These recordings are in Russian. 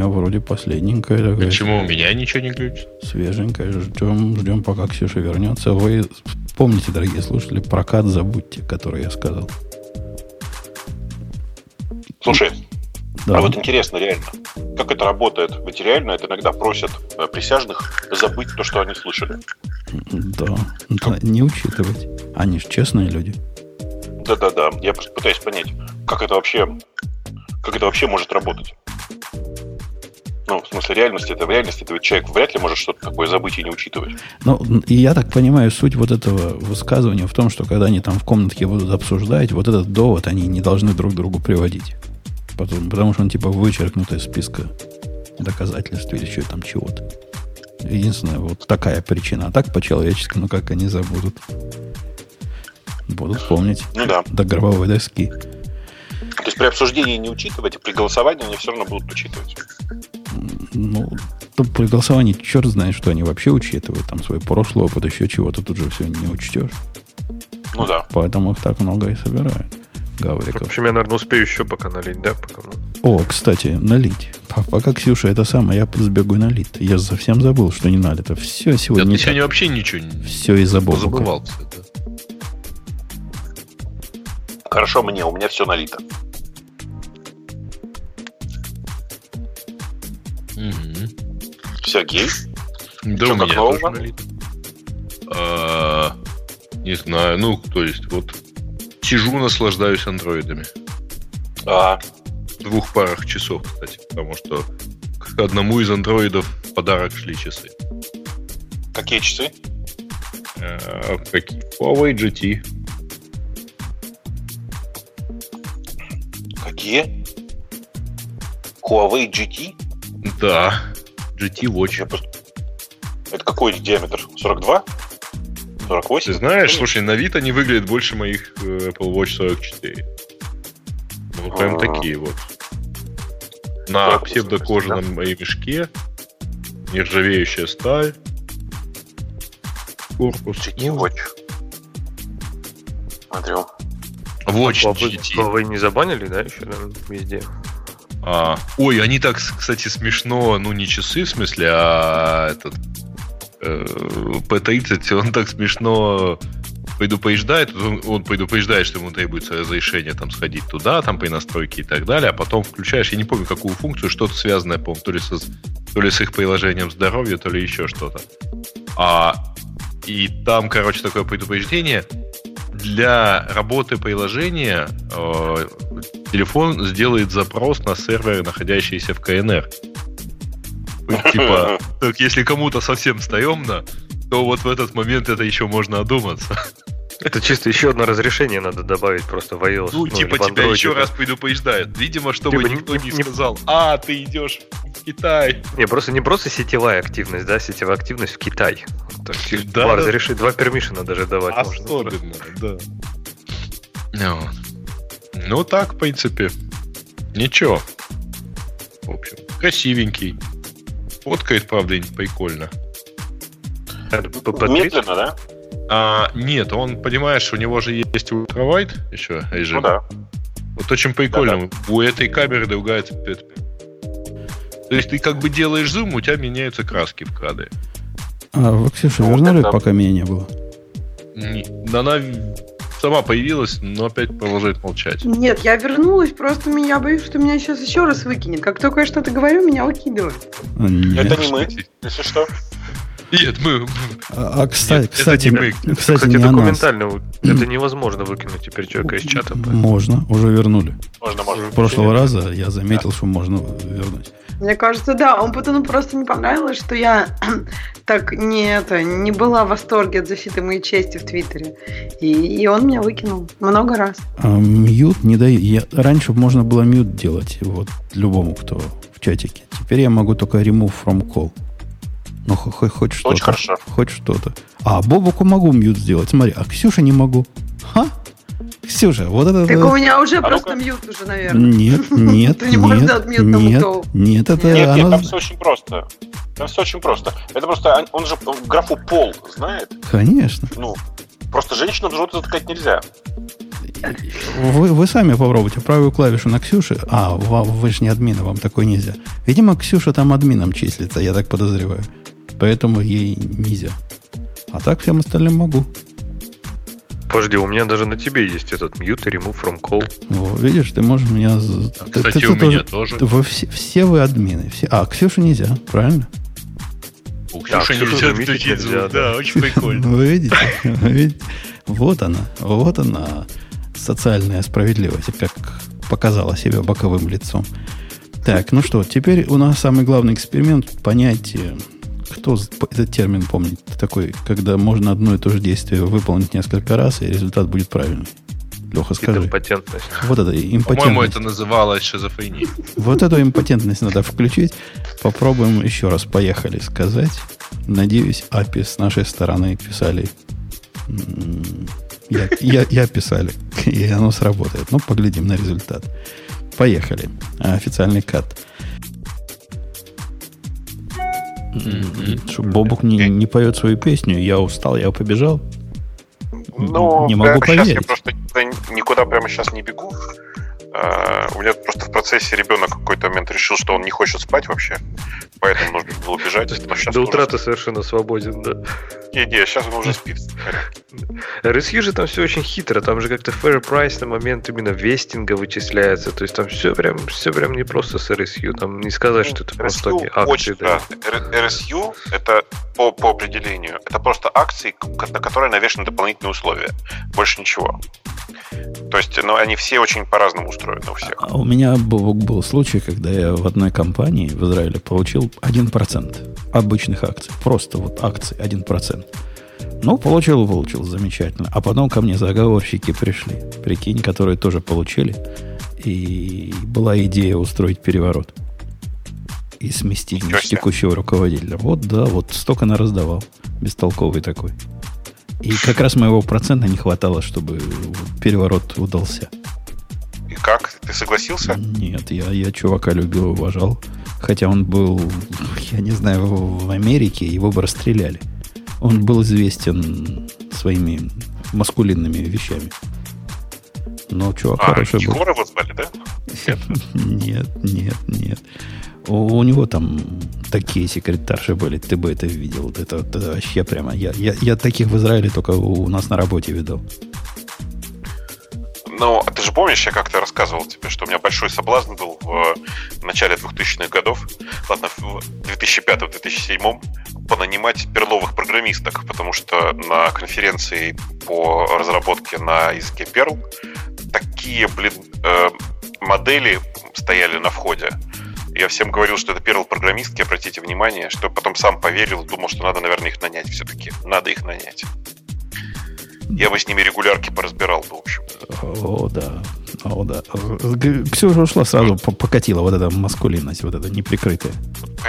меня вроде последненькая такая. Почему у меня ничего не глючит? Свеженькая. Ждем, ждем, пока Ксюша вернется. Вы помните, дорогие слушатели, прокат забудьте, который я сказал. Слушай, да. а вот интересно реально, как это работает? Ведь реально это иногда просят э, присяжных забыть то, что они слышали. Да, да не учитывать. Они же честные люди. Да-да-да, я просто пытаюсь понять, как это вообще, как это вообще может работать. Ну, в смысле реальности, это в реальности, это ведь человек вряд ли может что-то такое забыть и не учитывать. Ну, и я так понимаю, суть вот этого высказывания в том, что когда они там в комнатке будут обсуждать, вот этот довод они не должны друг другу приводить. Потому, потому что он типа вычеркнут из списка доказательств или еще там чего-то. Единственная вот такая причина. А так по-человечески, ну как они забудут. Будут помнить. Ну да. До гробовой доски. То есть при обсуждении не учитывать, а при голосовании они все равно будут учитывать. Ну, то при голосовании черт знает, что они вообще учитывают. Там свой прошлый опыт, еще чего-то тут же все не учтешь. Ну да. Поэтому их так много и собирают. Гавриков. В общем, я, наверное, успею еще пока налить, да? Пока... О, кстати, налить. Пока Ксюша это самое, я сбегу налить. Я совсем забыл, что не надо. Это все сегодня. Да, ты сегодня вообще ничего не Все из-за Бога. Забывал, кстати. Хорошо мне, у меня все налито. Сергей? Да, Что, у меня тоже. А, не знаю, ну, то есть, вот сижу, наслаждаюсь андроидами. А. В двух парах часов, кстати, потому что к одному из андроидов в подарок шли часы. Какие часы? А, какие? Huawei GT. Какие? Huawei GT? Да, GT Watch. Это какой диаметр? 42? 48? Ты знаешь, слушай, на вид они выглядят больше моих э, Apple Watch 44. Ну, прям А-а-а. такие вот. На псевдокожаном да? мешке. Нержавеющая сталь. Корпус. GT Watch. Смотрю. Watch GT. Вы не забанили, да, еще наверное, везде? А, ой, они так, кстати, смешно, ну не часы, в смысле, а этот э, P30, он так смешно предупреждает, он, он предупреждает, что ему требуется разрешение там сходить туда, там при настройке и так далее, а потом включаешь, я не помню какую функцию, что-то связанное, по то ли, со, то ли с их приложением здоровья, то ли еще что-то. А, и там, короче, такое предупреждение, для работы приложения э, телефон сделает запрос на сервер, находящийся в КНР. Типа, так если кому-то совсем стоемно, то вот в этот момент это еще можно одуматься. Это чисто еще одно разрешение надо добавить просто в iOS. Ну, ну типа тебя еще раз предупреждает. Видимо, чтобы типа, никто не, не сказал, а, ты идешь в Китай. Не, просто не просто сетевая активность, да, сетевая активность в Китай. Так, да, два да. разрешить, два пермишена даже давать Особенно, можно. да. Ну, ну, так, в принципе. Ничего. В общем, красивенький. Фоткает, правда, прикольно. Медленно, да? А, нет, он, понимаешь, у него же есть ультравайт еще режим. Ну да. Вот очень прикольно. Да-да. У этой камеры другая цвет. То есть ты как бы делаешь зум, у тебя меняются краски в кадре. А вы, Ксюша, ну, вернули, это... пока меня не было? Не, она сама появилась, но опять продолжает молчать. Нет, я вернулась, просто меня боюсь, что меня сейчас еще раз выкинет. Как только я что-то говорю, меня выкидывают. Нет. Это не мы, если что. Нет, мы... А, кстати, Нет, кстати, это не мы. кстати, кстати не документально это невозможно выкинуть теперь человека из чата. Можно, уже вернули. Можно, можно. В прошлого раза я заметил, да. что можно вернуть. Мне кажется, да, он потом просто не понравилось, что я так не это не была в восторге от защиты моей чести в Твиттере. И, и он меня выкинул много раз. А, мьют не даю. Я, раньше можно было мьют делать вот любому, кто в чатике. Теперь я могу только remove from call. Ну, хоть, хоть что-то. Очень хорошо. Хоть что-то. А, Бобуку могу mute сделать. Смотри, а Ксюша не могу. Ха? Ксюша, вот это... Так у меня уже а просто ну mute уже, наверное. Нет, нет, Ты не можешь сделать mute нет, нет, это... Нет, нет, там все очень просто. Там все очень просто. Это просто, он же графу пол знает. Конечно. Ну, просто женщинам в рот затыкать нельзя. Вы, вы сами попробуйте правую клавишу на Ксюше. А, вы, вы же не админа, вам такое нельзя. Видимо, Ксюша там админом числится, я так подозреваю. Поэтому ей нельзя. А так всем остальным могу. Подожди, у меня даже на тебе есть этот mute remove from call. Во, видишь, ты можешь меня... А, кстати, у меня тоже. Вы все, все вы админы. Все... А, Ксюшу нельзя, правильно? У Ксюши да, нельзя включить звук, да, да, очень прикольно. Вы видите? Вы видите? Вот она, вот она, социальная справедливость, как показала себя боковым лицом. Так, ну что, теперь у нас самый главный эксперимент понять, кто этот термин помнит, такой, когда можно одно и то же действие выполнить несколько раз, и результат будет правильный. Леха, скажи. Импотентность. Вот это импотентность. По-моему, это называлось шизофренией. Вот эту импотентность надо включить. Попробуем еще раз. Поехали сказать. Надеюсь, API с нашей стороны писали. Я, я, я писали. И оно сработает. Ну, поглядим на результат. Поехали. Официальный кат. Что Бобук не, не поет свою песню, я устал, я побежал. Ну, не могу поверить. Сейчас я просто никуда прямо сейчас не бегу. Uh, у меня просто в процессе ребенок в какой-то момент решил, что он не хочет спать вообще, поэтому нужно было убежать. До утра ты совершенно свободен, да. Не, не, сейчас он уже спит. RSU же там все очень хитро, там же как-то fair price на момент именно вестинга вычисляется, то есть там все прям, все прям не просто с RSU, там не сказать, что это просто акции. Да. RSU это по, по определению, это просто акции, на которые навешаны дополнительные условия, больше ничего. То есть, ну, они все очень по-разному устроены у всех. А у меня был, был случай, когда я в одной компании в Израиле получил 1% обычных акций. Просто вот акции 1%. Ну, получил, получил, замечательно. А потом ко мне заговорщики пришли, прикинь, которые тоже получили. И была идея устроить переворот. И сместить текущего руководителя. Вот, да, вот столько на раздавал. Бестолковый такой. И как раз моего процента не хватало, чтобы переворот удался. И как? Ты согласился? Нет, я, я чувака любил уважал. Хотя он был, я не знаю, в Америке его бы расстреляли. Он был известен своими маскулинными вещами. Но чувак а, хороший был. Егора его звали, да? Нет, нет, нет. У, у него там такие секретарши были, ты бы это видел. Это, это вообще прямо... Я, я, я таких в Израиле только у, у нас на работе видел. Ну, а ты же помнишь, я как-то рассказывал тебе, что у меня большой соблазн был в начале 2000-х годов, ладно, в 2005-2007 понанимать перловых программисток, потому что на конференции по разработке на языке Perl такие, блин, э, модели стояли на входе, я всем говорил, что это первый программистки, обратите внимание, что потом сам поверил, думал, что надо, наверное, их нанять все-таки. Надо их нанять. Я бы с ними регулярки поразбирал бы, в общем. О, да. О, да. Ксюша ушла сразу, покатила вот эта маскулинность, вот эта неприкрытая.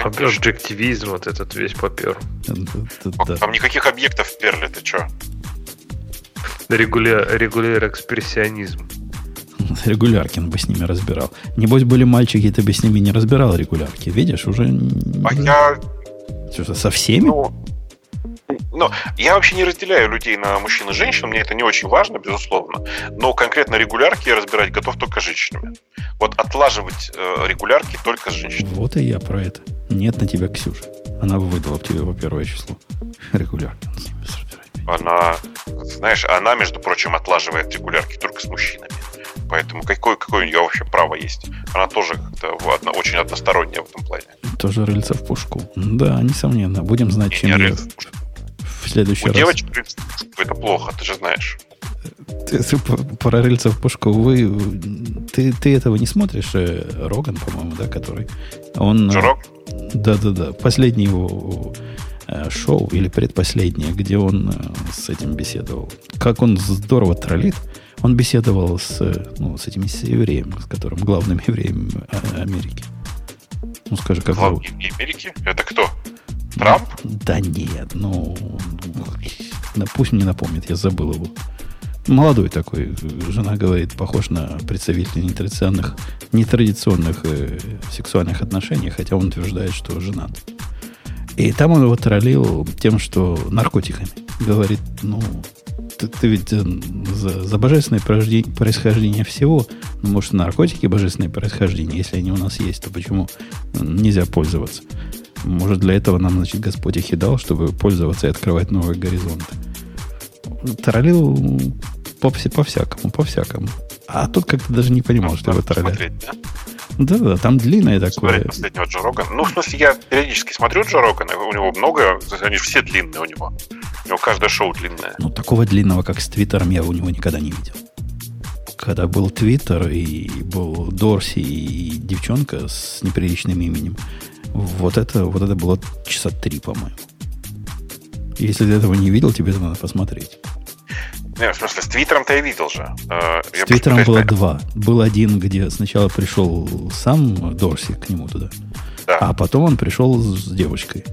Объективизм вот этот весь попер. Да. Там никаких объектов в перле, ты что? Регуляр, регуляр экспрессионизм. Регуляркин бы с ними разбирал. Небось, были мальчики, ты бы с ними не разбирал регулярки. Видишь, уже... А я... Что, со всеми? Ну, ну, я вообще не разделяю людей на мужчин и женщин, мне это не очень важно, безусловно. Но конкретно регулярки я разбирать готов только с женщинами. Вот отлаживать э, регулярки только с женщинами. Вот и я про это. Нет на тебя Ксюша. Она выдала тебе по первое число. Регулярки. Она, знаешь, она, между прочим, отлаживает регулярки только с мужчинами. Поэтому какое, какое у нее вообще право есть? Она тоже как-то одно, очень односторонняя в этом плане. Тоже рыльца в пушку. Да, несомненно. Будем знать, чем ее в следующий у раз. девочек это плохо, ты же знаешь. Ты, ты про рыльца в пушку. Вы, ты, ты этого не смотришь? Э, Роган, по-моему, да, который? Он... Э, Жирок? Да-да-да. Последний его э, шоу или предпоследнее, где он с этим беседовал. Как он здорово троллит. Он беседовал с, ну, с этим с евреем, с которым главным евреем э, Америки. Ну, скажи, как Главный зовут? Америки? Это кто? Трамп? Да нет, ну, ну, пусть мне напомнит, я забыл его. Молодой такой, жена говорит, похож на представителя нетрадиционных, нетрадиционных э, сексуальных отношений, хотя он утверждает, что женат. И там он его троллил тем, что наркотиками. Говорит, ну, ты, ты ведь э, за, за божественное происхождение всего, ну, может, наркотики божественное происхождение, если они у нас есть, то почему нельзя пользоваться? Может, для этого нам, значит, Господь их и дал, чтобы пользоваться и открывать новые горизонты. Троллил по, по всякому, по всякому. А тут как-то даже не понимал, что его троллят. Да? Да, да, там длинное такое. Смотреть последнего Джо Рогана. Ну, в смысле, я периодически смотрю Джо Рогана, у него много, они все длинные у него. У него каждое шоу длинное. Ну, такого длинного, как с Твиттером, я у него никогда не видел. Когда был Твиттер, и был Дорси, и девчонка с неприличным именем, вот это, вот это было часа три, по-моему. Если ты этого не видел, тебе это надо посмотреть. Не, в смысле, с Твиттером-то я видел же. Э, с я Твиттером было два. Был один, где сначала пришел сам Дорси к нему туда, да. а потом он пришел с девочкой.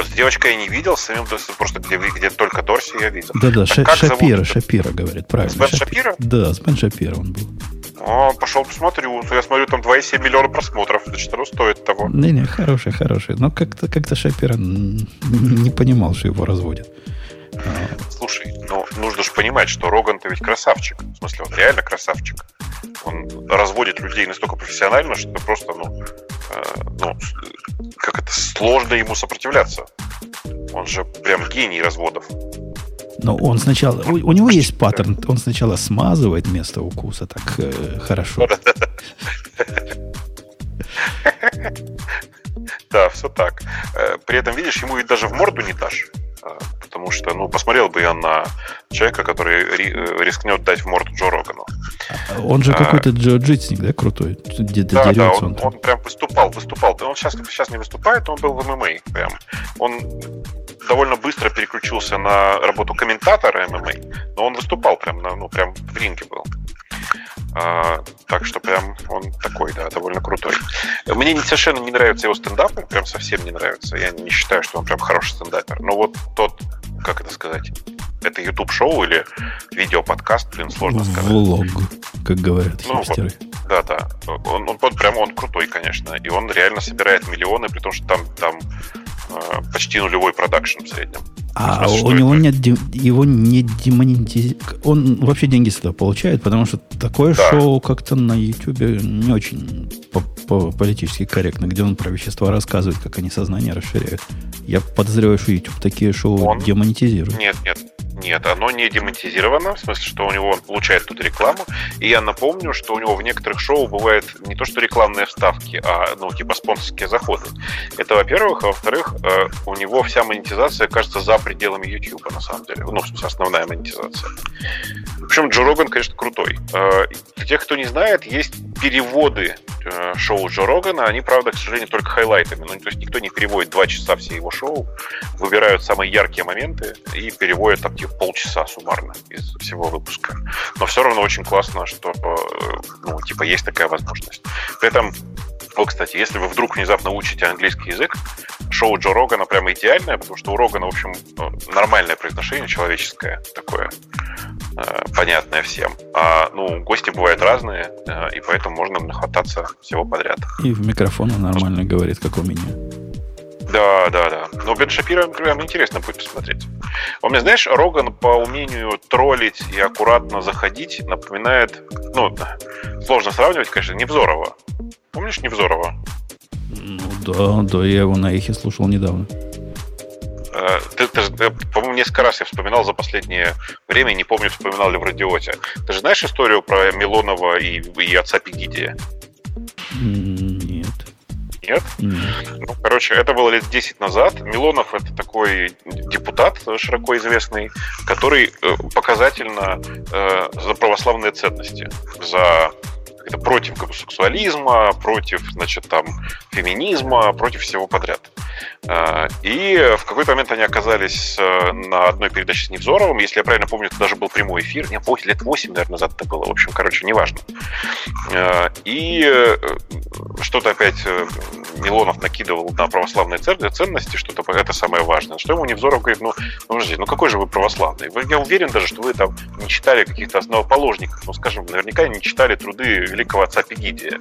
Вот с девочкой я не видел, с самим просто где, где только Дорси я видел. Да-да, Ша- Шапира, Шапира, говорит, правильно. С Бен Шапира? Да, с Бен Шапира он был. О, пошел посмотрю. Я смотрю, там 2,7 миллиона просмотров. Значит, оно стоит того. Не-не, хороший, хороший. Но как-то как Шапира не понимал, что его разводят. Слушай, ну нужно же понимать, что Роган-то ведь красавчик. В смысле, он реально красавчик. Он разводит людей настолько профессионально, что просто, ну, ну, как это, сложно ему сопротивляться. Он же прям гений разводов. Но он сначала... У, у него есть паттерн. Он сначала смазывает место укуса так э, хорошо. Да, все так. Э, при этом, видишь, ему ведь даже в морду не дашь. А, потому что, ну, посмотрел бы я на человека, который э, рискнет дать в морду Джо Рогану. Он же а, какой-то джиу-джитсник, да, крутой? Где-то да, да, он, он, он прям выступал, выступал. Он сейчас, сейчас не выступает, он был в ММА. Прям. Он довольно быстро переключился на работу комментатора ММА, но он выступал прям, на, ну, прям в ринге был. А, так что прям он такой, да, довольно крутой. Мне совершенно не нравятся его стендапы, прям совсем не нравится. Я не считаю, что он прям хороший стендапер. Но вот тот, как это сказать, это YouTube шоу или видео-подкаст, блин, сложно сказать. Влог, как говорят ну, хипстеры. Вот, да, да. Он, он, он прям он крутой, конечно. И он реально собирает миллионы, при том, что там, там э, почти нулевой продакшн в среднем. А смысле, у него это? нет его не демонетизирует. Он вообще деньги с этого получает, потому что такое да. шоу как-то на YouTube не очень по -по политически корректно, где он про вещества рассказывает, как они сознание расширяют. Я подозреваю, что YouTube такие шоу он... демонетизирует. Нет, нет. Нет, оно не демонетизировано, в смысле, что у него он получает тут рекламу. И я напомню, что у него в некоторых шоу бывает не то, что рекламные вставки, а, ну, типа спонсорские заходы. Это, во-первых. А во-вторых, э, у него вся монетизация, кажется, за пределами YouTube, на самом деле. Ну, в смысле, основная монетизация. Общем, Джо Роган, конечно, крутой. Э, для тех, кто не знает, есть переводы э, шоу Джо Рогана. Они, правда, к сожалению, только хайлайтами. Ну, то есть никто не переводит два часа все его шоу. Выбирают самые яркие моменты и переводят там, типа, полчаса суммарно из всего выпуска. Но все равно очень классно, что, ну, типа, есть такая возможность. При этом о, кстати, если вы вдруг внезапно учите английский язык, шоу Джо Рогана прямо идеальное, потому что у Рогана, в общем, ну, нормальное произношение человеческое такое, э, понятное всем. А, ну, гости бывают разные, э, и поэтому можно нахвататься всего подряд. И в микрофон он нормально говорит, как у меня. Да, да, да. Но Бен Шапира прям интересно будет посмотреть. Он мне, знаешь, Роган по умению троллить и аккуратно заходить напоминает, ну, сложно сравнивать, конечно, Невзорова. Помнишь Невзорова? Ну да, да, я его на эхе слушал недавно. Э, ты, ты, ты, по-моему, несколько раз я вспоминал за последнее время, не помню, вспоминал ли в радиоте. Ты же знаешь историю про Милонова и, и отца Пегидия? Нет? Нет? Ну, короче, это было лет 10 назад. Милонов это такой депутат широко известный, который э, показательно э, за православные ценности, за это против гомосексуализма, против, значит, там, феминизма, против всего подряд. А, и в какой-то момент они оказались э, на одной передаче с Невзоровым. Если я правильно помню, это даже был прямой эфир. Не, 8, лет 8, наверное, назад это было. В общем, короче, неважно. А, и э, что-то опять э, Милонов накидывал на православные ценности, что-то это самое важное. Что ему Невзоров говорит, ну, ну, подожди, ну какой же вы православный? Я уверен даже, что вы там не читали каких-то основоположников. Ну, скажем, наверняка не читали труды великого отца Пегидия.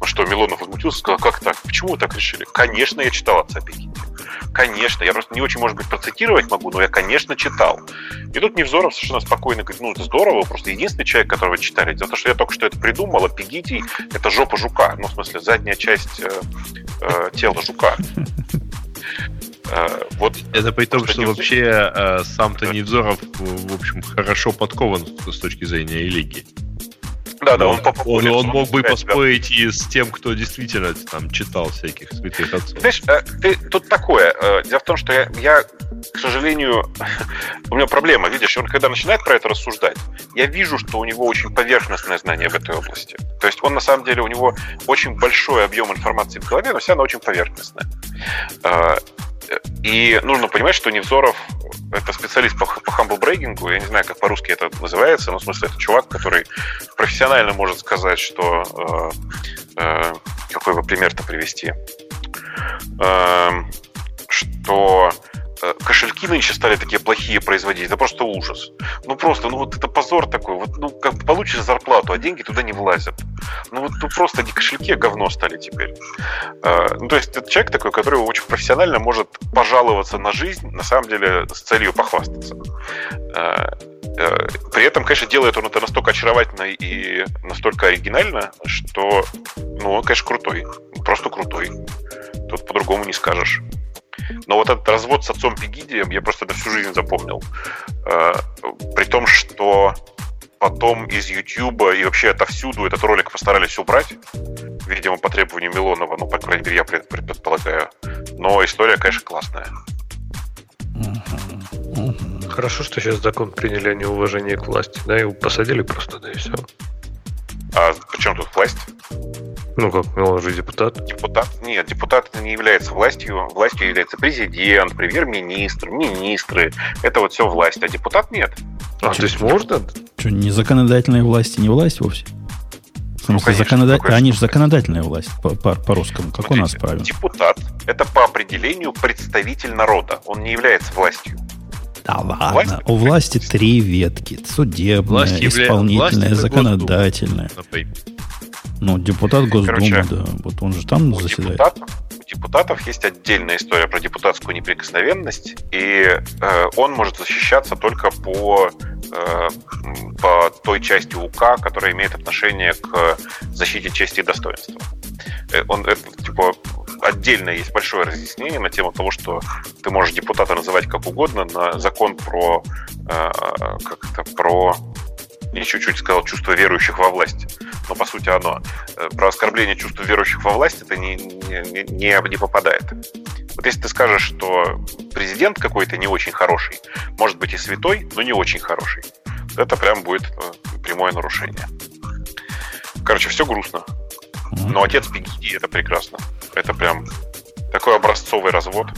Ну что, Милонов возмутился, сказал, как так? Почему вы так решили? Конечно, я читал отца Пегидия. конечно, я просто не очень, может быть, процитировать могу, но я, конечно, читал. И тут Невзоров совершенно спокойно говорит, ну, это здорово, просто единственный человек, которого читали. За то, что я только что это придумал, а Пегитий — это жопа жука. Ну, в смысле, задняя часть э, э, тела жука. Э, вот это при том, что вообще э, сам-то Невзоров, в общем, хорошо подкован с точки зрения религии. Да, да, он, он, он, мог бы поспорить и с тем, кто действительно там читал всяких святых отцов. Знаешь, э, ты, тут такое. Э, дело в том, что я, я, к сожалению, у меня проблема. Видишь, он когда начинает про это рассуждать, я вижу, что у него очень поверхностное знание в этой области. То есть он на самом деле, у него очень большой объем информации в голове, но вся она очень поверхностная. И нужно понимать, что Невзоров это специалист по, по humble брейгингу, я не знаю, как по-русски это называется, но в смысле это чувак, который профессионально может сказать, что... Э, э, какой бы пример-то привести? Э, что кошельки нынче стали такие плохие производить, это просто ужас. Ну просто, ну вот это позор такой. Вот, ну, как получишь зарплату, а деньги туда не влазят. Ну вот ну, просто не кошельки, а говно стали теперь. Э, ну, то есть это человек такой, который очень профессионально может пожаловаться на жизнь, на самом деле с целью похвастаться. Э, при этом, конечно, делает он это настолько очаровательно и настолько оригинально, что, ну, он, конечно, крутой. Просто крутой. Тут по-другому не скажешь. Но вот этот развод с отцом Пегидием я просто это всю жизнь запомнил. Э, при том, что потом из YouTube и вообще отовсюду этот ролик постарались убрать. Видимо, по требованию Милонова, ну, по крайней мере, я предполагаю. Но история, конечно, классная. Хорошо, что сейчас закон приняли о неуважении к власти, да, его посадили просто, да и все. А при чем тут власть? Ну как, ну он же депутат. Депутат? Нет, депутат не является властью. Властью является президент, премьер-министр, министры. Это вот все власть, а депутат нет. А, а то есть можно? Что, не законодательная власть и не власть вовсе? В смысле, ну, конечно, законода... конечно, Они же законодательная власть по, по, по-русскому. Как Смотрите, у нас правильно? Депутат – это по определению представитель народа. Он не является властью. Да ладно. Власть? У власти три ветки. Судебная, власть исполнительная, власть законодательная. Ну, депутат Госдумы, Короче, да. Вот он же там заседает. Депутатов, у депутатов есть отдельная история про депутатскую неприкосновенность, и э, он может защищаться только по, э, по той части УК, которая имеет отношение к защите чести и достоинства. Э, он, это, типа, отдельно есть большое разъяснение на тему того, что ты можешь депутата называть как угодно на закон про э, как это, про я чуть-чуть сказал чувство верующих во власть, но по сути оно. Э, про оскорбление чувства верующих во власть это не, не, не, не попадает. Вот если ты скажешь, что президент какой-то не очень хороший, может быть и святой, но не очень хороший, это прям будет э, прямое нарушение. Короче, все грустно. Но отец Пегиди это прекрасно. Это прям такой образцовый развод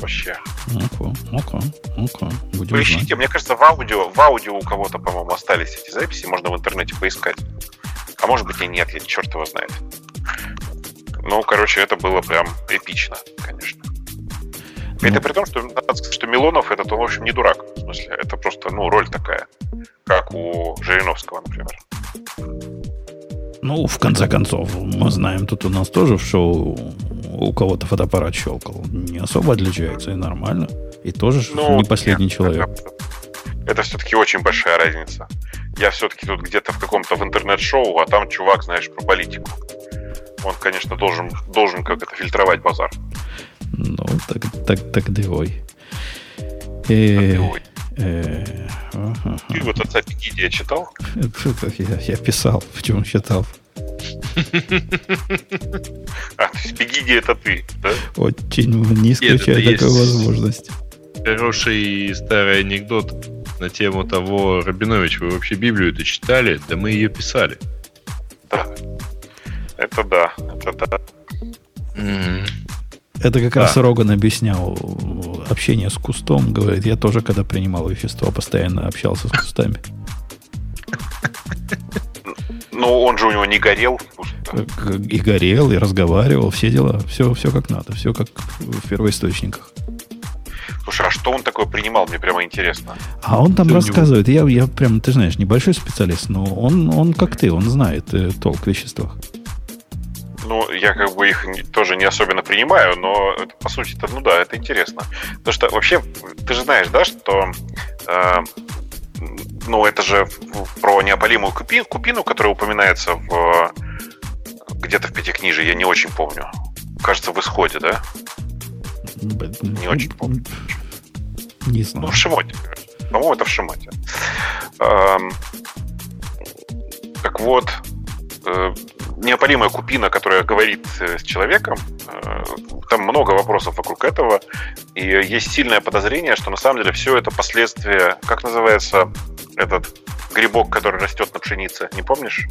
вообще. Ну-ка, ну-ка, ну-ка. Будем Поищите, знать. мне кажется, в аудио, в аудио у кого-то, по-моему, остались эти записи, можно в интернете поискать. А может быть и нет, я черт его знает. Ну, короче, это было прям эпично, конечно. Ну. Это при том, что надо сказать, что Милонов это, в общем, не дурак. В смысле, это просто, ну, роль такая, как у Жириновского, например. Ну, в конце концов, мы знаем, тут у нас тоже в шоу у кого-то фотоаппарат щелкал. Не особо отличается, и нормально. И тоже ну, не последний нет, человек. Это, это все-таки очень большая разница. Я все-таки тут где-то в каком-то в интернет-шоу, а там чувак, знаешь, про политику. Он, конечно, должен, должен как это фильтровать базар. Ну, так, так, так дывой. Э, э, Ты вот отца Пикидия читал? Я, я писал, в чем читал. А, то есть Пегиди это ты, да? Очень не исключаю такую возможность. Хороший старый анекдот на тему того, Рабинович, вы вообще Библию-то читали? Да мы ее писали. Да. Это да, это да. Это как да. раз Роган объяснял общение с кустом. Говорит, я тоже, когда принимал вещество, постоянно общался с кустами. Ну, он же у него не горел. И горел, и разговаривал, все дела. Все, все как надо, все как в первоисточниках. Слушай, а что он такое принимал, мне прямо интересно. А он там что рассказывает, него... я, я прям, ты знаешь, небольшой специалист, но он, он как ты, он знает э, толк в веществах. Ну, я как бы их тоже не особенно принимаю, но это, по сути это, ну да, это интересно. Потому что вообще, ты же знаешь, да, что э, ну, это же про неопалимую купину, купину, которая упоминается в где-то в пятикнижии, я не очень помню. Кажется, в исходе, да? Не очень помню. Не знаю. Ну, в Шимоте. По-моему, это в Шимоте. Эм, так вот, э, неопалимая купина, которая говорит э, с человеком, э, там много вопросов вокруг этого, и есть сильное подозрение, что на самом деле все это последствия, как называется этот грибок, который растет на пшенице, не помнишь?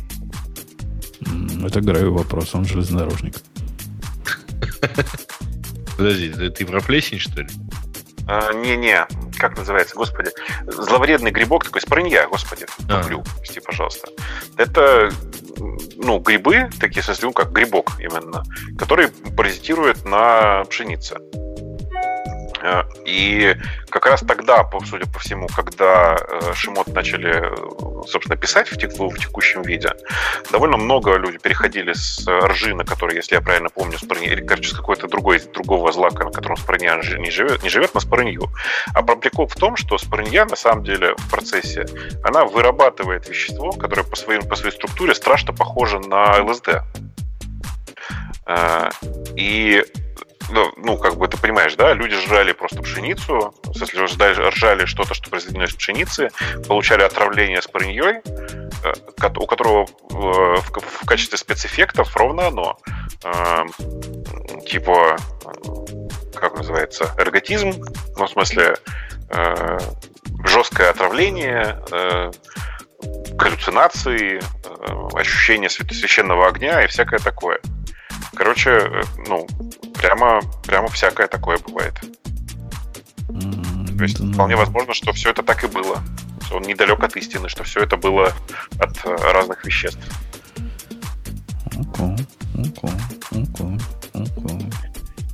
Это Граю вопрос, он железнодорожник. Подожди, ты про плесень, что ли? А, не-не, как называется, господи, зловредный грибок такой, спрынья, господи, туплю, а. прости, пожалуйста. Это, ну, грибы, такие, в ну, как грибок именно, который паразитирует на пшенице. Э, и как раз тогда, судя по всему, когда э, Шимот начали, собственно, писать в, теку, в текущем виде, довольно много людей переходили с ржи, на которой, если я правильно помню, спорни, или, короче, с какой-то другой, другого злака, на котором спорня не живет, не живет на спорнью. А прикол в том, что спорня, на самом деле, в процессе, она вырабатывает вещество, которое по, своим, по своей структуре страшно похоже на ЛСД. Э, и ну, ну, как бы ты понимаешь, да, люди жрали просто пшеницу, если ржали что-то, что произведено из пшеницы, получали отравление с пареньей, э, у которого э, в качестве спецэффектов ровно оно. Э, типа, как называется, эрготизм, ну, в смысле, жесткое отравление, галлюцинации, ощущение священного огня и всякое такое. Короче, ну, прямо, прямо всякое такое бывает. Mm, То есть ну... вполне возможно, что все это так и было. Что он недалек от истины, что все это было от э, разных веществ. Okay, okay, okay, okay.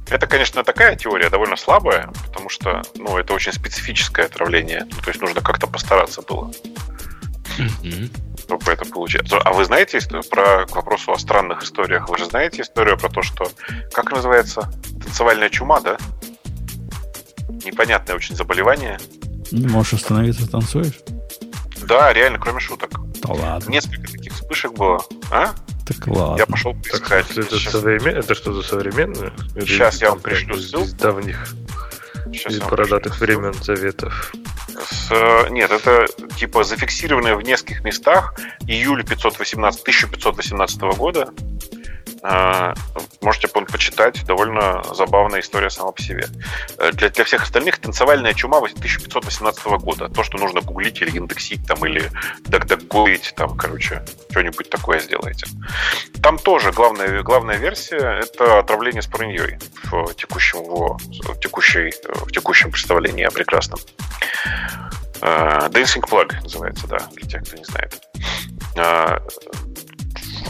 Это, конечно, такая теория довольно слабая, потому что, ну, это очень специфическое отравление. То есть нужно как-то постараться было. Mm-hmm чтобы это получилось. А вы знаете про к вопросу о странных историях? Вы же знаете историю про то, что как называется танцевальная чума, да? Непонятное очень заболевание. Не можешь остановиться, танцуешь? Да, реально, кроме шуток. Да ладно. Несколько таких вспышек было. А? Так ладно. Я пошел поискать. Так, это, современ... это что-то современное? Сейчас я вам пришлю ссылку. Из давних Сейчас из бородатых времен заветов. С, нет, это типа зафиксированное в нескольких местах июля 518, 1518 года можете почитать. Довольно забавная история сама по себе. Э, для, для всех остальных танцевальная чума 1518 года. То, что нужно гуглить или индексить, там, или дагдагоить, там, короче, что-нибудь такое сделайте. Там тоже главная, главная версия – это отравление с парыньей в текущем, в, в, текущей, в текущем представлении о прекрасном. Uh, Dancing Plug называется, да, для тех, кто не знает.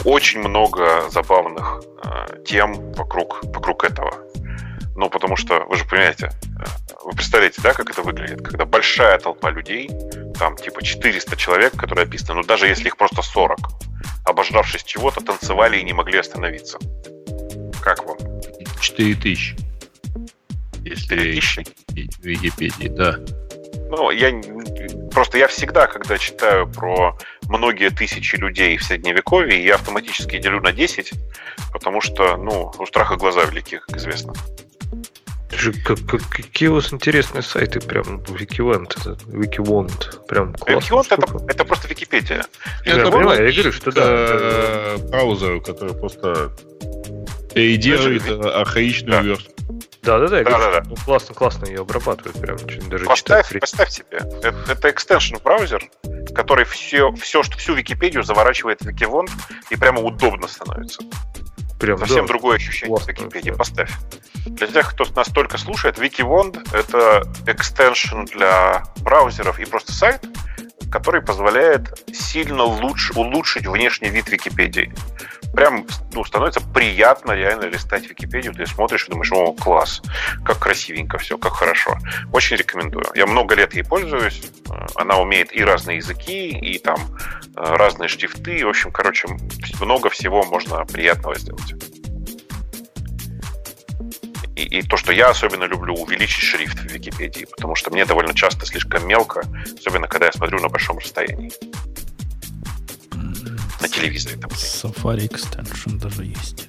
Очень много забавных э, тем вокруг, вокруг этого. Ну, потому что, вы же понимаете, э, вы представляете, да, как это выглядит, когда большая толпа людей, там типа 400 человек, которые описаны, ну даже если их просто 40, обожравшись чего-то, танцевали и не могли остановиться. Как вам? 4000. Если 4000? В Википедии, да. Ну, я просто я всегда, когда читаю про многие тысячи людей в Средневековье, я автоматически делю на 10, потому что, ну, у страха глаза велики, как известно. Как, как, какие у вас интересные сайты, прям Викивант, Викивонт, прям классно. Викивонт это, это просто Википедия. Я, я понимаю, я говорю, что да. Браузер, который просто переделывает архаичную да. Да, да, да, да, да, да. Ну, классно, классно ее обрабатывает, прям даже поставь, читать. Поставь себе. Это, это экстеншн браузер, который все, все, что всю Википедию заворачивает в Викивон и прямо удобно становится. Прям, Совсем да. другое ощущение Классно, Википедии. Да. Поставь. Для тех, кто настолько слушает, Wikivond — это экстеншн для браузеров и просто сайт, который позволяет сильно лучше, улучшить внешний вид Википедии. Прям ну, становится приятно реально листать Википедию. Ты смотришь и думаешь, о, класс, как красивенько все, как хорошо. Очень рекомендую. Я много лет ей пользуюсь. Она умеет и разные языки, и там э, разные штифты. В общем, короче, много всего можно приятного сделать. и, и то, что я особенно люблю, увеличить шрифт в Википедии, потому что мне довольно часто слишком мелко, особенно когда я смотрю на большом расстоянии. На телевизоре. Там. Safari Extension даже есть.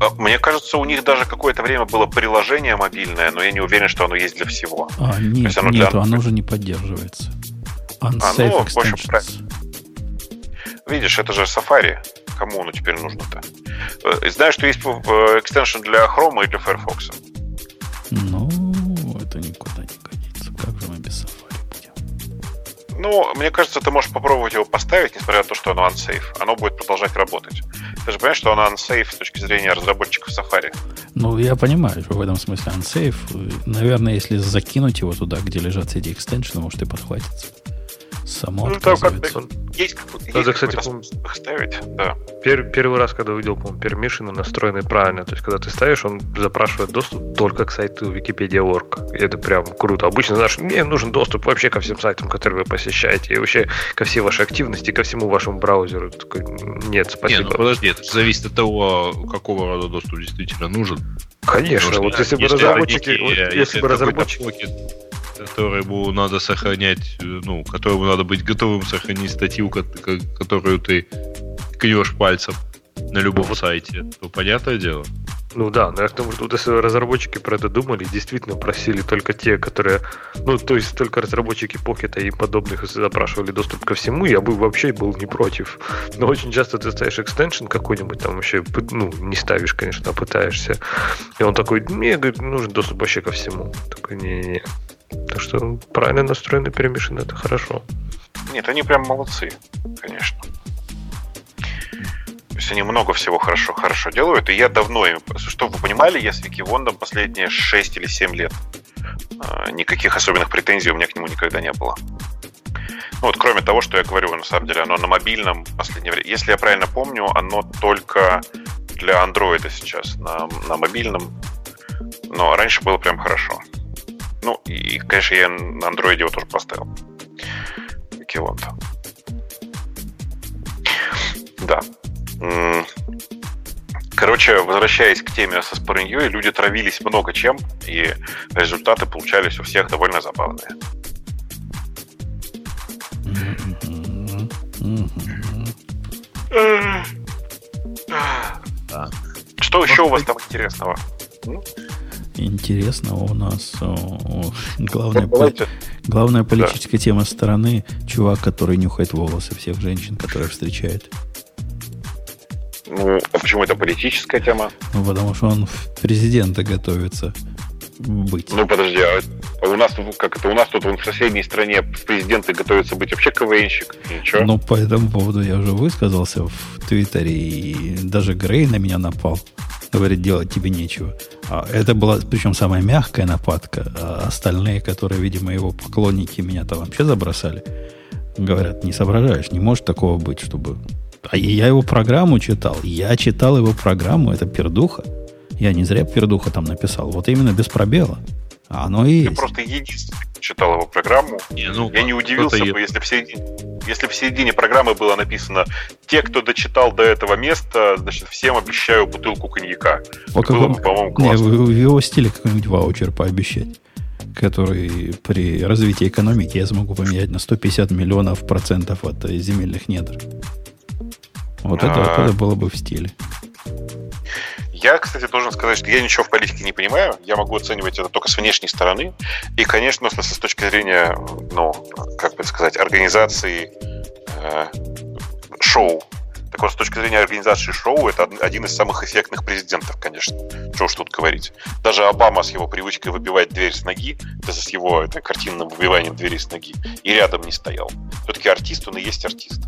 А, Мне кажется, у них даже какое-то время было приложение мобильное, но я не уверен, что оно есть для всего. А, нет, есть оно нет, для- оно уже не поддерживается. Unsafe ну, в общем, правильно. Видишь, это же Safari. Кому оно теперь нужно-то? Э, Знаю, что есть экстеншн для Chrome и для Firefox. Ну, это не Ну, мне кажется, ты можешь попробовать его поставить, несмотря на то, что оно unsafe. Оно будет продолжать работать. Ты же понимаешь, что оно unsafe с точки зрения разработчиков Safari. Ну, я понимаю, что в этом смысле unsafe. Наверное, если закинуть его туда, где лежат все эти экстеншены, может и подхватится. Само Ну, там как-то есть, какой-то- Надо, есть кстати, их ставить. Да. Пер- первый раз, когда увидел, по-моему, пермишины настроены правильно. То есть, когда ты ставишь, он запрашивает доступ только к сайту Wikipedia.org. И это прям круто. Обычно, знаешь, мне нужен доступ вообще ко всем сайтам, которые вы посещаете, и вообще ко всей вашей активности, ко всему вашему браузеру. Такой, нет, Не, спасибо. ну подожди, это зависит от того, какого рода доступ действительно нужен. Конечно, Потому вот что если бы это разработчики, некий, вот э, если бы разработчики покет, которому надо сохранять, э, ну, которому надо быть готовым сохранить статью, ко- ко- которую ты ткнешь пальцем на любом сайте, то понятное дело. Ну да, но я к тому, что разработчики про это думали, действительно просили только те, которые, ну, то есть только разработчики Pocket и подобных запрашивали доступ ко всему, я бы вообще был не против. Но очень часто ты ставишь экстеншн какой-нибудь, там вообще, ну, не ставишь, конечно, а пытаешься. И он такой, мне, говорит, нужен доступ вообще ко всему. Такой, не-не-не. Так что правильно настроенный перемешан, это хорошо. Нет, они прям молодцы, конечно. То есть они много всего хорошо, хорошо делают, и я давно им... Что вы понимали, я с Вики Вондом последние 6 или 7 лет. А, Никаких особенных претензий у меня к нему никогда не было. Ну вот кроме того, что я говорю, на самом деле, оно на мобильном последнее время. Если я правильно помню, оно только для андроида сейчас на, на мобильном. Но раньше было прям хорошо. Ну, и, конечно, я на андроиде его тоже поставил. Викивонта. Да. Короче, возвращаясь к теме со Spring.ua, люди травились много чем, и результаты получались у всех довольно забавные. Что еще у вас там интересного? Интересного у нас главная, по- главная политическая тема страны чувак, который нюхает волосы всех женщин, которые встречает. Ну, а почему это политическая тема? Ну, потому что он в президента готовится быть. Ну, подожди, а у нас как это, у нас тут вон в соседней стране президенты готовятся быть вообще КВНщик. Ничего. Ну, по этому поводу я уже высказался в Твиттере, и даже Грей на меня напал. Говорит, делать тебе нечего. А это была, причем, самая мягкая нападка. А остальные, которые, видимо, его поклонники, меня-то вообще забросали. Говорят, не соображаешь, не может такого быть, чтобы... А я его программу читал. Я читал его программу, это пердуха. Я не зря пердуха там написал. Вот именно без пробела. Оно и Я есть. просто единственный читал его программу. Не, ну, Я не удивился бы, если в середине, если в середине программы было написано «Те, кто дочитал до этого места, значит, всем обещаю бутылку коньяка». По Это было бы, по-моему, Не, классно. в, в его стиле какой-нибудь ваучер пообещать, который при развитии экономики я смогу поменять на 150 миллионов процентов от э, земельных недр. Вот это, вот А. это было бы в стиле. Я, кстати, должен сказать, что я ничего в политике не понимаю. Я могу оценивать это только с внешней стороны. И, конечно, с, точки зрения, ну, как бы сказать, организации э, шоу. Так вот, с точки зрения организации шоу, это од- один из самых эффектных президентов, конечно. Что уж тут говорить. Даже Обама с его привычкой выбивать дверь с ноги, даже с его это, картинным выбиванием двери с ноги, и рядом не стоял. Все-таки артист, он и есть артист.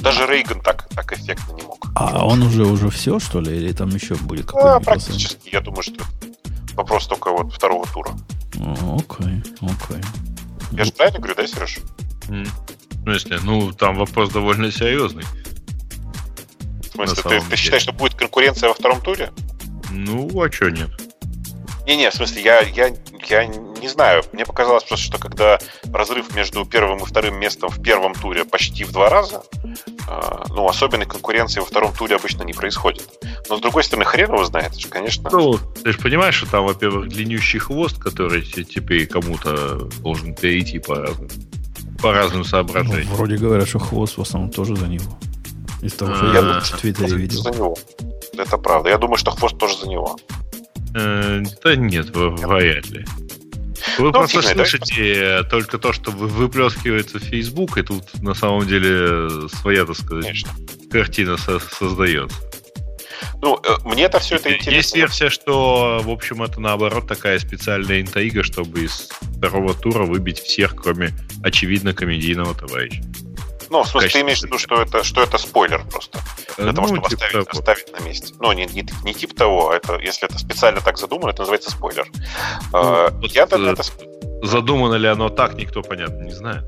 Даже Рейган так, так эффектно не мог. А он уже уже все, что ли? Или там еще будет А, какой-нибудь процент? практически, я думаю, что вопрос только вот второго тура. О, Окей, окей. Я же правильно говорю, да, Сереж? м, в смысле, ну, там вопрос довольно серьезный. В смысле, ты, ты считаешь, что будет конкуренция во втором туре? Ну, а что нет? Не-не, в смысле, я, я, я не знаю. Мне показалось просто, что когда разрыв между первым и вторым местом в первом туре почти в два раза, А, ну, особенной конкуренции во втором туре обычно не происходит. Но, с другой стороны, хрен его знает, же, конечно... Ну, ты же понимаешь, что там, во-первых, длиннющий хвост, который теперь кому-то должен перейти по разным, по разным соображениям. Ну, вроде говорят, что хвост в основном тоже за него. Из того, что Я думаю, в что Твиттере видел. За него. Это правда. Я думаю, что хвост тоже за него. Э, Да нет, в- вряд ли. Вы Ну, просто фиг знает, слышите только то, что вы- выплескивается в Facebook, и тут на самом деле своя, так сказать, Конечно. картина со- создается. Ну, э, мне это все это Есть интересно. версия, что, в общем, это наоборот такая специальная интрига, чтобы из второго тура выбить всех, кроме очевидно комедийного товарища. Ну, в смысле, ты качестве имеешь в виду, что это, что это спойлер просто. Для того, Ну, чтобы типа оставить, того. оставить на месте. Ну, не, не, не типа того, а это, если это специально так задумано, это называется спойлер. Э, вот, Я э, это, Задумано ли оно так, никто, понятно, не знает.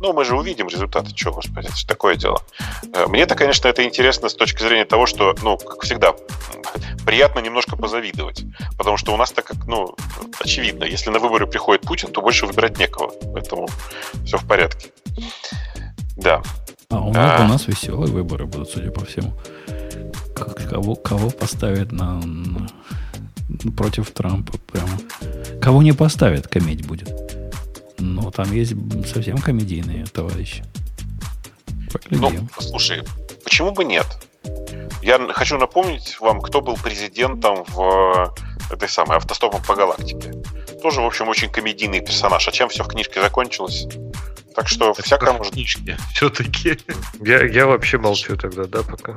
Ну, мы же увидим результаты, что, господи, это же такое дело. Э, Мне-то, конечно, это интересно с точки зрения того, что, ну, как всегда, приятно немножко позавидовать. Потому что у нас так как, ну, очевидно, если на выборы приходит Путин, то больше выбирать некого. Поэтому все в порядке. Да. А у нас, А. у нас веселые выборы будут, судя по всему. Кого, кого поставят на, против Трампа прямо. Кого не поставят, кометь будет. Но там есть совсем комедийные товарищи. Ну, Поглядим. слушай, почему бы нет? Я хочу напомнить вам, кто был президентом в этой самой автостопом по галактике. Тоже, в общем, очень комедийный персонаж. А чем все в книжке закончилось? Так что всякое может... книжки. Все-таки. Я, я вообще молчу тогда, да, пока.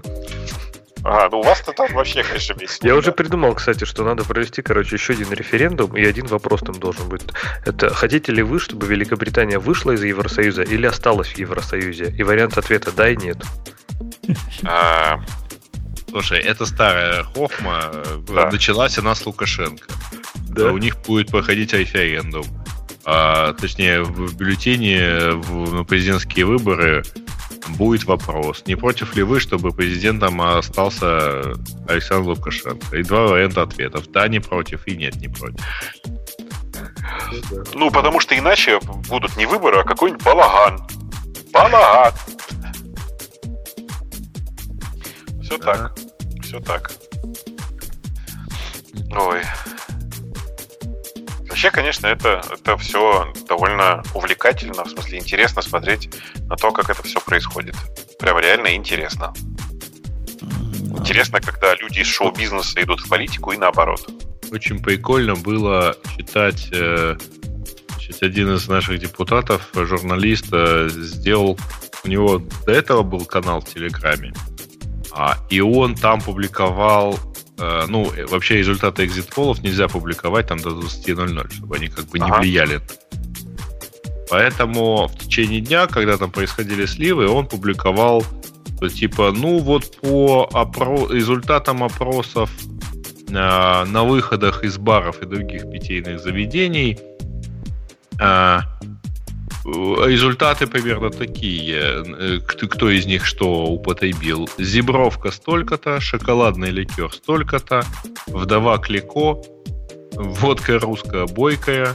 Ага, ну у вас-то там вообще, конечно, весело. Я уже придумал, кстати, что надо провести, короче, еще один референдум, и один вопрос там должен быть. Это хотите ли вы, чтобы Великобритания вышла из Евросоюза или осталась в Евросоюзе? И вариант ответа да и нет. А, Слушай, это старая хохма. э, Да. Началась она с Лукашенко. У них будет проходить референдум. А, точнее, в в бюллетене в- на президентские выборы будет вопрос, не против ли вы, чтобы президентом остался Александр Лукашенко? И два варианта ответов. Да, не против, и нет, не против. Ну, потому что иначе будут не выборы, а какой-нибудь балаган. Балаган. Все так. Все так. Ой. Вообще, конечно, это, это все довольно увлекательно, в смысле интересно смотреть на то, как это все происходит. Прям реально интересно. Интересно, когда люди из шоу-бизнеса идут в политику и наоборот. Очень прикольно было читать... э, значит, один из наших депутатов, э, журналист, э, сделал... У него до этого был канал в Телеграме. А, и он там публиковал... э, ну, э, вообще результаты экзит-полов нельзя публиковать там до 20.00, чтобы они как бы не Ага. влияли. Поэтому в течение дня, когда там происходили сливы, он публиковал что типа, ну вот по опро- результатам опросов э, на выходах из баров и других питейных заведений э, результаты примерно такие. Э, Кто, из них что употребил? Зебровка столько-то, шоколадный ликер столько-то, вдова Клико, водка русская бойкая,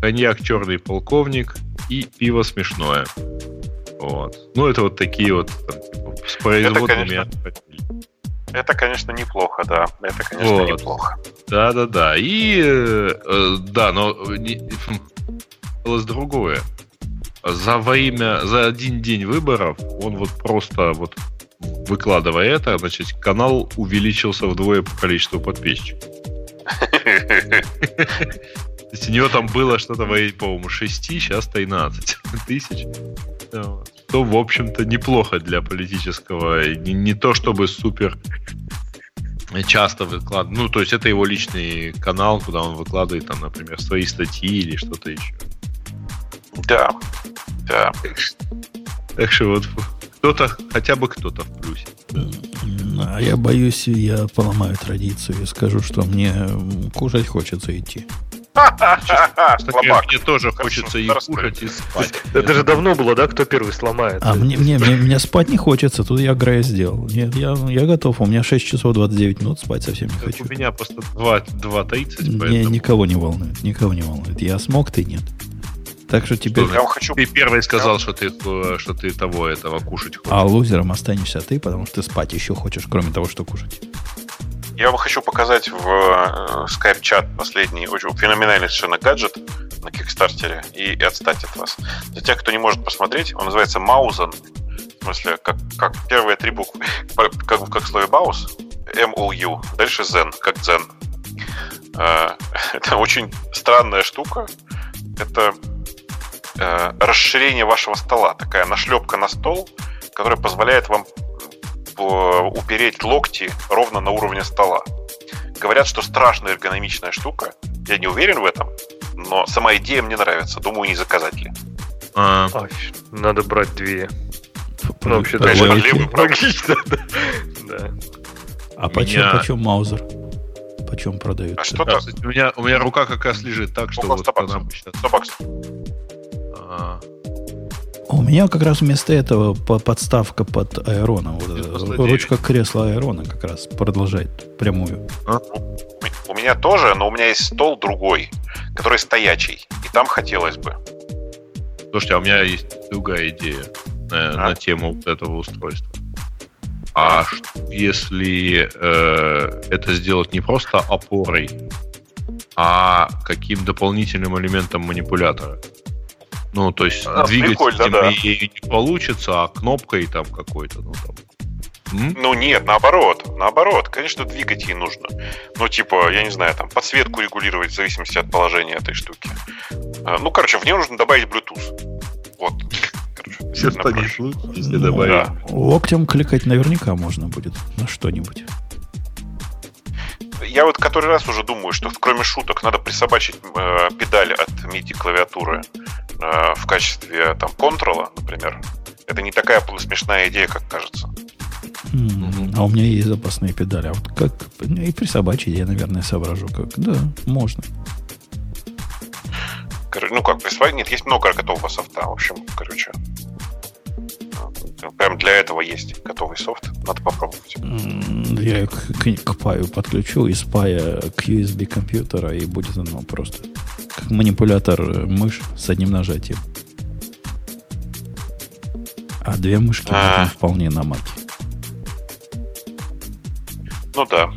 коньяк черный полковник и пиво смешное. Вот. Ну, это вот такие вот там, типа, с производными конечно. от- Это, конечно, неплохо, да. Это, конечно, Вот. неплохо. Да, да, да. И э, э, да, но не- было другое. За во имя, за один день выборов он вот просто вот выкладывая это, значит, канал увеличился вдвое по количеству подписчиков. То есть у него там было что-то, по-моему, 6, сейчас 13 тысяч. Что, в общем-то, неплохо для политического. Не, не то чтобы супер часто выкладывает. Ну, то есть это его личный канал, куда он выкладывает, там, например, свои статьи или что-то еще. Да, да. Так что вот кто-то, хотя бы кто-то в плюсе. А я боюсь, я поломаю традицию и скажу, что мне кушать хочется идти. Слабак. Мне тоже хочется и кушать, и спать. Это же давно было, да, кто первый сломает? А мне, мне, мне, мне спать не хочется, тут я Грея сделал. Нет, я, я готов, у меня 6 часов 29 минут, спать совсем не хочу. У меня просто 2, 2.30, Не, поэтому... никого не волнует, никого не волнует. Я смог, ты нет. Так что теперь... Я вам хочу... Ты первый сказал, что ты, э, что ты того этого кушать хочешь. А лузером останешься ты, потому что ты спать еще хочешь, кроме того, что кушать. Я вам хочу показать в э, скайп-чат последний, очень феноменальный совершенно гаджет на Кикстартере и, и отстать от вас. Для тех, кто не может посмотреть, он называется Маузен. В смысле, как, как первые три буквы, как, как в слове Маус, M-O-U, дальше Zen, как Zen. Э, это очень странная штука. Это э, расширение вашего стола, такая нашлепка на стол, которая позволяет вам упереть локти ровно на уровне стола. Говорят, что страшная эргономичная штука. Я не уверен в этом, но сама идея мне нравится. Думаю, не заказать ли. А. Ой, надо брать две. Ну, вообще, конечно, левую логично. Да. А почем, Маузер? Почем продают? А что так? У меня, у меня рука как раз лежит так, что... вот 100 баксов. 100 баксов. А, у меня как раз вместо этого подставка под аэрона. Вот ручка кресла аэрона как раз продолжает прямую. А? У меня тоже, но у меня есть стол другой, который стоячий. И там хотелось бы. Слушайте, а у меня есть другая идея на, а? на тему вот этого устройства. А если э, это сделать не просто опорой, а каким дополнительным элементом манипулятора? Ну, то есть а, двигать да. не получится, а кнопкой там какой-то, ну там. М? Ну нет, наоборот, наоборот, конечно, двигать ей нужно. Ну, типа, я не знаю, там, подсветку регулировать в зависимости от положения этой штуки. А, ну, короче, в нее нужно добавить Bluetooth. Вот. Все станет если ну, добавить. Да. Локтем кликать наверняка можно будет на что-нибудь я вот который раз уже думаю, что кроме шуток надо присобачить э, педаль от MIDI клавиатуры э, в качестве там контрола, например. Это не такая смешная идея, как кажется. Mm-hmm. А у меня есть запасные педали. А вот как и присобачить, я, наверное, соображу, как. Да, можно. Ну как, присобачить? Нет, есть много готового софта. В общем, короче, для этого есть готовый софт. Надо попробовать. Я к, к, паю подключу из пая к USB компьютера, и будет оно просто как манипулятор мышь с одним нажатием. А две мышки а. вполне на маке. Ну да.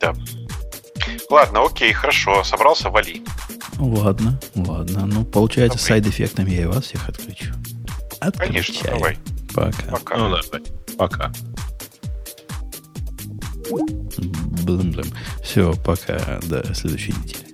Да. Ладно, окей, хорошо. Собрался, вали. Ладно, ладно. Ну, получается, сайд-эффектом я и вас всех отключу. Отключаю. Конечно, давай. Пока. Пока. Ну, да, пока. Блым-блым. Все, пока до следующей недели.